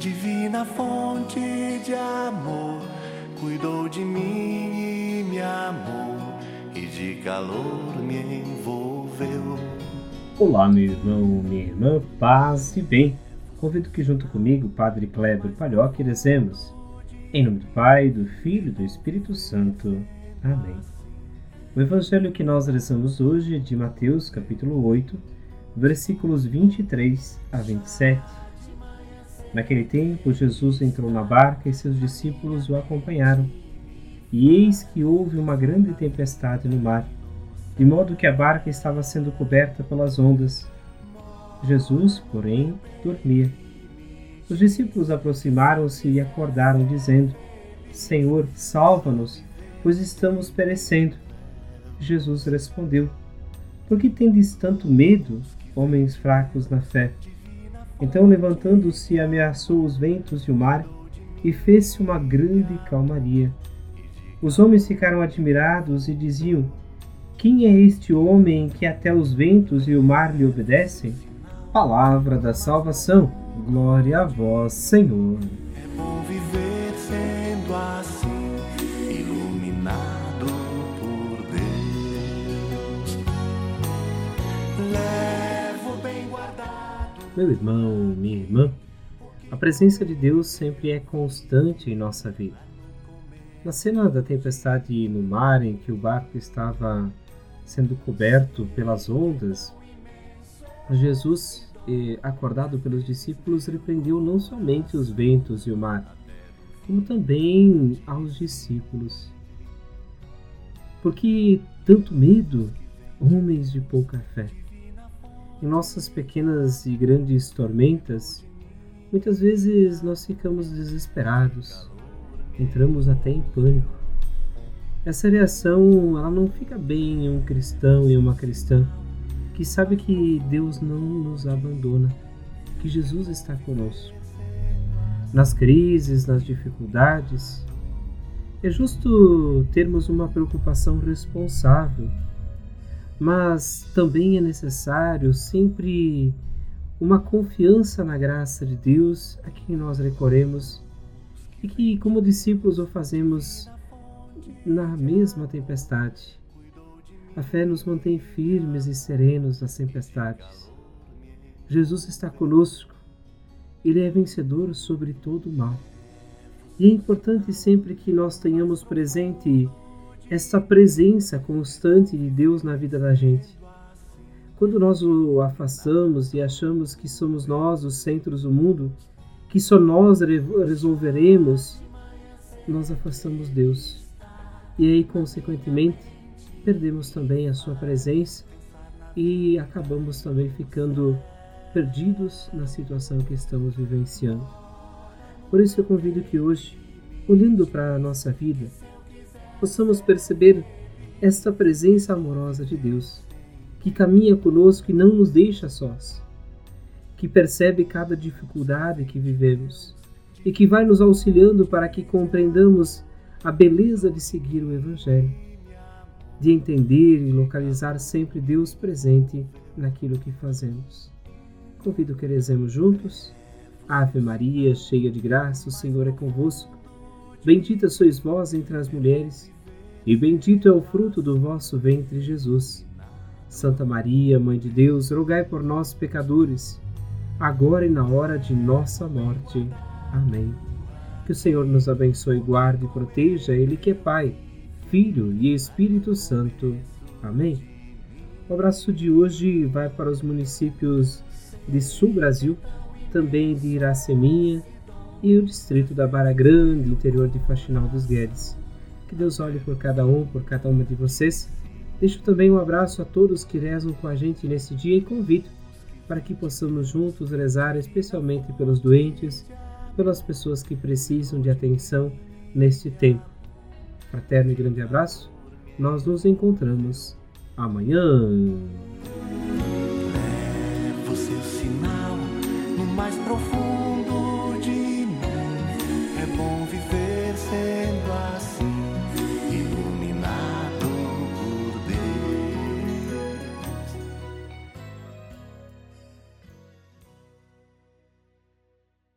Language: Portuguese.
divina fonte de amor, cuidou de mim e me amou, e de calor me envolveu. Olá, meu irmão, minha irmã, paz e bem. Convido que junto comigo, Padre Kleber Palhoque, rezemos. Em nome do Pai, do Filho e do Espírito Santo. Amém. O evangelho que nós rezamos hoje é de Mateus, capítulo 8, versículos 23 a 27. Naquele tempo, Jesus entrou na barca e seus discípulos o acompanharam. E eis que houve uma grande tempestade no mar, de modo que a barca estava sendo coberta pelas ondas. Jesus, porém, dormia. Os discípulos aproximaram-se e acordaram, dizendo: Senhor, salva-nos, pois estamos perecendo. Jesus respondeu: Por que tendes tanto medo, homens fracos na fé? Então, levantando-se, ameaçou os ventos e o mar, e fez-se uma grande calmaria. Os homens ficaram admirados e diziam: Quem é este homem que até os ventos e o mar lhe obedecem? Palavra da salvação. Glória a vós, Senhor. Meu irmão, minha irmã, a presença de Deus sempre é constante em nossa vida. Na cena da tempestade no mar, em que o barco estava sendo coberto pelas ondas, Jesus, acordado pelos discípulos, repreendeu não somente os ventos e o mar, como também aos discípulos. Por que tanto medo, homens de pouca fé? Em nossas pequenas e grandes tormentas, muitas vezes nós ficamos desesperados, entramos até em pânico. Essa reação ela não fica bem em um cristão e uma cristã que sabe que Deus não nos abandona, que Jesus está conosco. Nas crises, nas dificuldades, é justo termos uma preocupação responsável, mas também é necessário sempre uma confiança na graça de Deus a quem nós recorremos e que, como discípulos, o fazemos na mesma tempestade a fé nos mantém firmes e serenos nas tempestades. Jesus está conosco. Ele é vencedor sobre todo o mal. E é importante sempre que nós tenhamos presente esta presença constante de Deus na vida da gente. Quando nós o afastamos e achamos que somos nós os centros do mundo, que só nós resolveremos, nós afastamos Deus. E aí, consequentemente, perdemos também a sua presença e acabamos também ficando perdidos na situação que estamos vivenciando. Por isso eu convido que hoje, olhando para a nossa vida, possamos perceber esta presença amorosa de Deus, que caminha conosco e não nos deixa sós, que percebe cada dificuldade que vivemos e que vai nos auxiliando para que compreendamos a beleza de seguir o Evangelho de entender e localizar sempre Deus presente naquilo que fazemos. Convido que rezemos juntos. Ave Maria, cheia de graça, o Senhor é convosco. Bendita sois vós entre as mulheres, e bendito é o fruto do vosso ventre, Jesus. Santa Maria, Mãe de Deus, rogai por nós, pecadores, agora e na hora de nossa morte. Amém. Que o Senhor nos abençoe, guarde e proteja, Ele que é Pai Filho e Espírito Santo. Amém. O abraço de hoje vai para os municípios de Sul Brasil, também de Iraceminha e o distrito da Barra Grande, interior de Faxinal dos Guedes. Que Deus olhe por cada um, por cada uma de vocês. Deixo também um abraço a todos que rezam com a gente nesse dia e convido para que possamos juntos rezar especialmente pelos doentes, pelas pessoas que precisam de atenção neste tempo. Fraterno e grande abraço. Nós nos encontramos amanhã. Leva o seu sinal no mais profundo